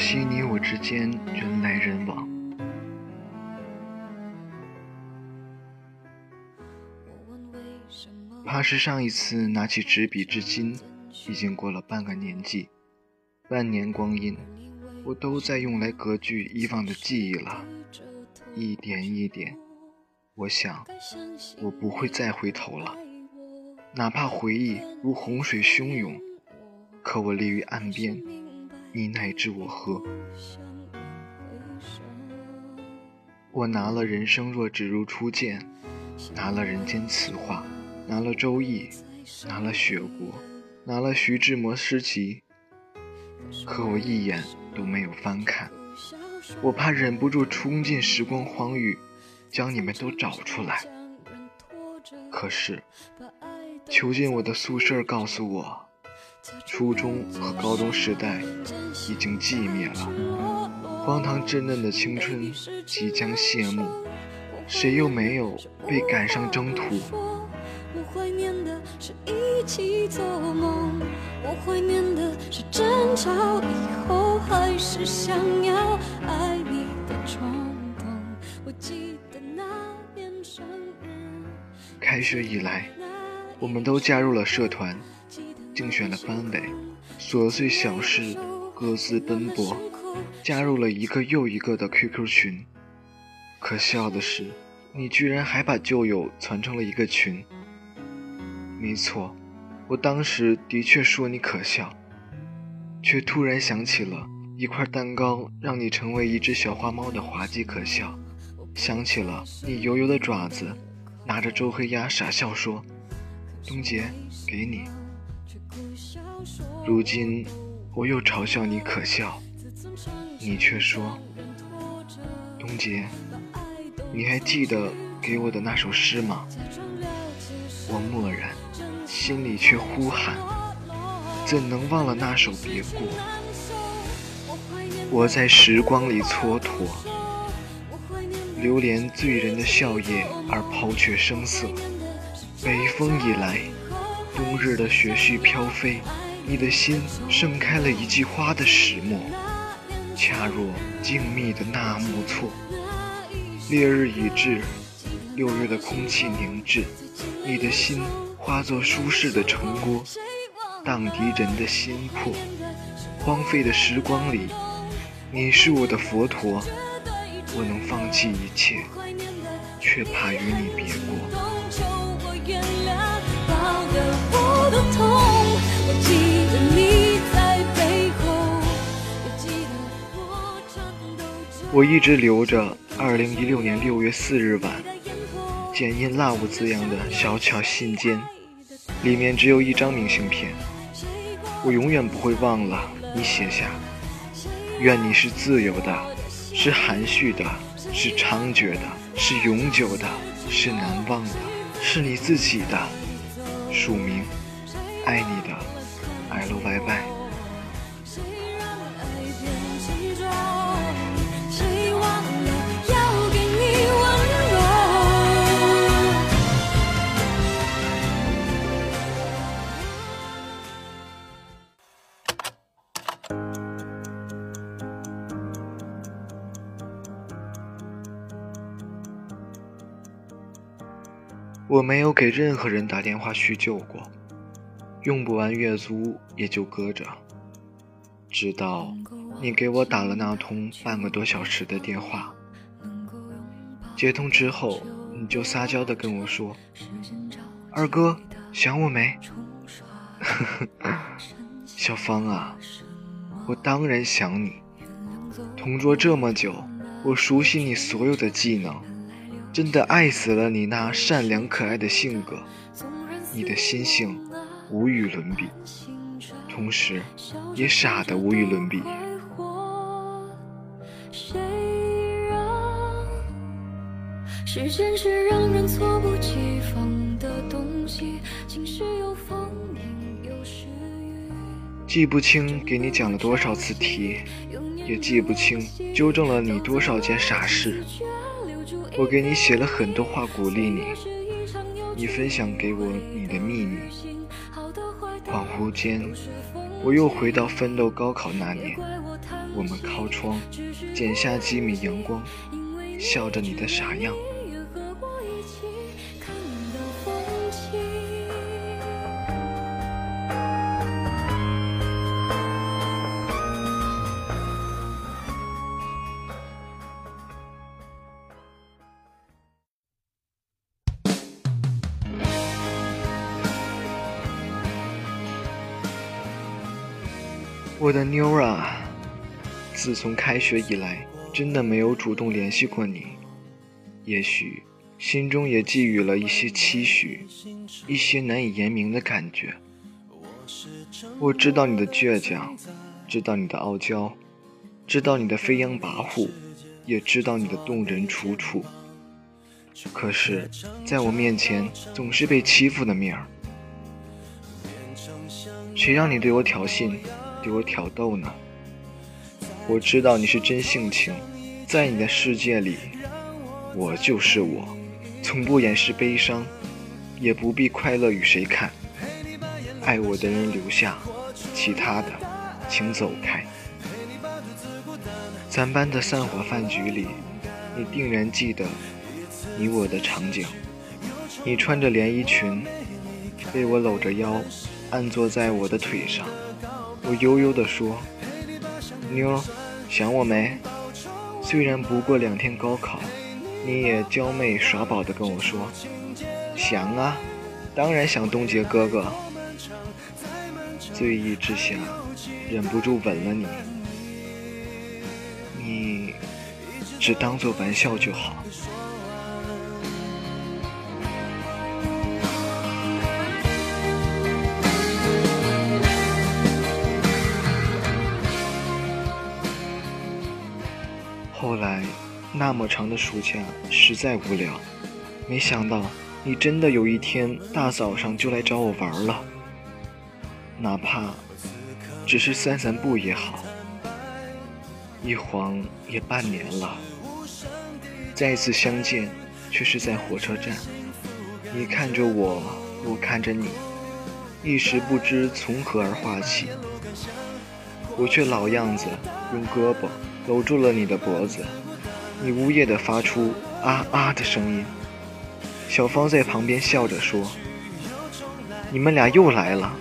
可惜你我之间人来人往。怕是上一次拿起纸笔至今，已经过了半个年纪，半年光阴，我都在用来隔拒以往的记忆了。一点一点，我想，我不会再回头了。哪怕回忆如洪水汹涌，可我立于岸边，你乃至我何？我拿了人生若只如初见，拿了人间词话。拿了《周易》，拿了《雪国》，拿了徐志摩诗集，可我一眼都没有翻看。我怕忍不住冲进时光荒域，将你们都找出来。可是，囚禁我的宿舍告诉我，初中和高中时代已经寂灭了，荒唐稚嫩的青春即将谢幕，谁又没有被赶上征途？我怀念的是一起做梦，我怀念的是争吵以后还是想要爱你的冲动。我记得那年生日。开学以来，我们都加入了社团，竞选了班委，琐碎小事各自奔波，加入了一个又一个的 QQ 群。可笑的是，你居然还把旧友传成了一个群。没错，我当时的确说你可笑，却突然想起了一块蛋糕让你成为一只小花猫的滑稽可笑，想起了你油油的爪子，拿着周黑鸭傻笑说：“东杰，给你。”如今我又嘲笑你可笑，你却说：“东杰，你还记得给我的那首诗吗？”我默然。心里却呼喊，怎能忘了那首别过？我在时光里蹉跎，流连醉人的笑靥而抛却声色。北风已来，冬日的雪絮飘飞，你的心盛开了一季花的始末，恰若静谧的纳木错。烈日已至，六月的空气凝滞，你的心。化作舒适的城郭，荡涤人的心魄。荒废的时光里，你是我的佛陀，我能放弃一切，却怕与你别过。我一直留着二零一六年六月四日晚。剪印 “love” 字样的小巧信笺，里面只有一张明信片。我永远不会忘了你写下：“愿你是自由的，是含蓄的，是猖獗的，是永久的，是难忘的，是你自己的。”署名：爱你的 L Y Y。我没有给任何人打电话叙旧过，用不完月租也就搁着。直到你给我打了那通半个多小时的电话，接通之后，你就撒娇的跟我说：“二哥，想我没？” 小芳啊，我当然想你。同桌这么久，我熟悉你所有的技能。真的爱死了你那善良可爱的性格，你的心性无与伦比，同时也傻得无与伦比。记不清给你讲了多少次题，也记不清纠正了你多少件傻事。我给你写了很多话鼓励你，你分享给我你的秘密。恍惚间，我又回到奋斗高考那年，我们靠窗，剪下几米阳光，笑着你的傻样。我的妞啊，自从开学以来，真的没有主动联系过你。也许心中也寄予了一些期许，一些难以言明的感觉。我知道你的倔强，知道你的傲娇，知道你的飞扬跋扈，也知道你的动人楚楚。可是，在我面前总是被欺负的命儿，谁让你对我挑衅？对我挑逗呢？我知道你是真性情，在你的世界里，我就是我，从不掩饰悲伤，也不必快乐与谁看。爱我的人留下，其他的请走开。咱班的散伙饭局里，你定然记得你我的场景。你穿着连衣裙，被我搂着腰，按坐在我的腿上。我悠悠地说：“妞，想我没？虽然不过两天高考，你也娇媚耍宝地跟我说，想啊，当然想东杰哥哥。醉意之下，忍不住吻了你。你只当做玩笑就好。”那么长的暑假实在无聊，没想到你真的有一天大早上就来找我玩了，哪怕只是散散步也好。一晃也半年了，再次相见却是在火车站，你看着我，我看着你，一时不知从何而话起，我却老样子用胳膊。搂住了你的脖子，你呜咽地发出啊啊的声音。小芳在旁边笑着说：“你们俩又来了，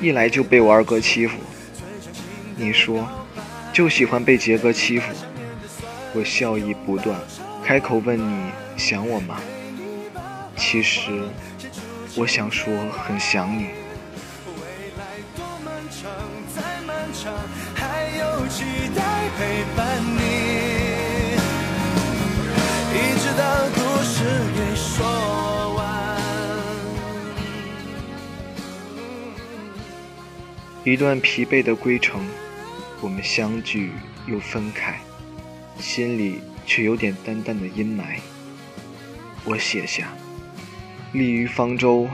一来就被我二哥欺负。”你说：“就喜欢被杰哥欺负。”我笑意不断，开口问你想我吗？其实，我想说很想你。一段疲惫的归程，我们相聚又分开，心里却有点淡淡的阴霾。我写下：立于方舟，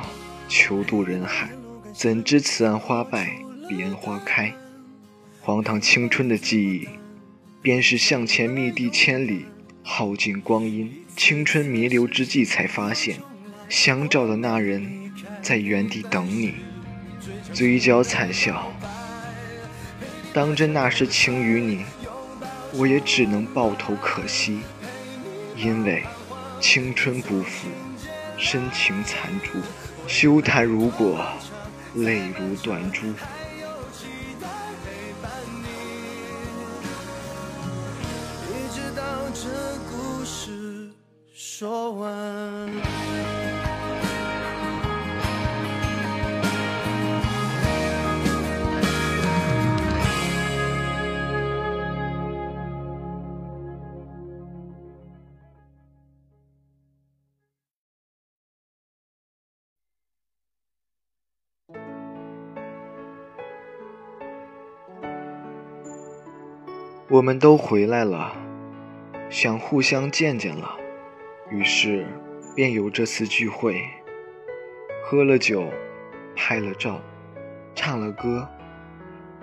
求渡人海，怎知此岸花败，彼岸花开。荒唐青春的记忆，便是向前觅地千里，耗尽光阴，青春弥留之际，才发现相照的那人在原地等你，嘴角惨笑。当真那是情与你，我也只能抱头可惜，因为青春不复，深情残烛，休谈如果，泪如断珠。直到这故事说完。我们都回来了，想互相见见了。于是，便有这次聚会。喝了酒，拍了照，唱了歌，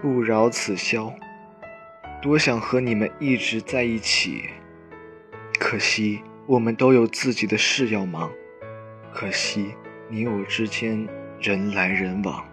不扰此宵。多想和你们一直在一起，可惜我们都有自己的事要忙。可惜你我之间人来人往。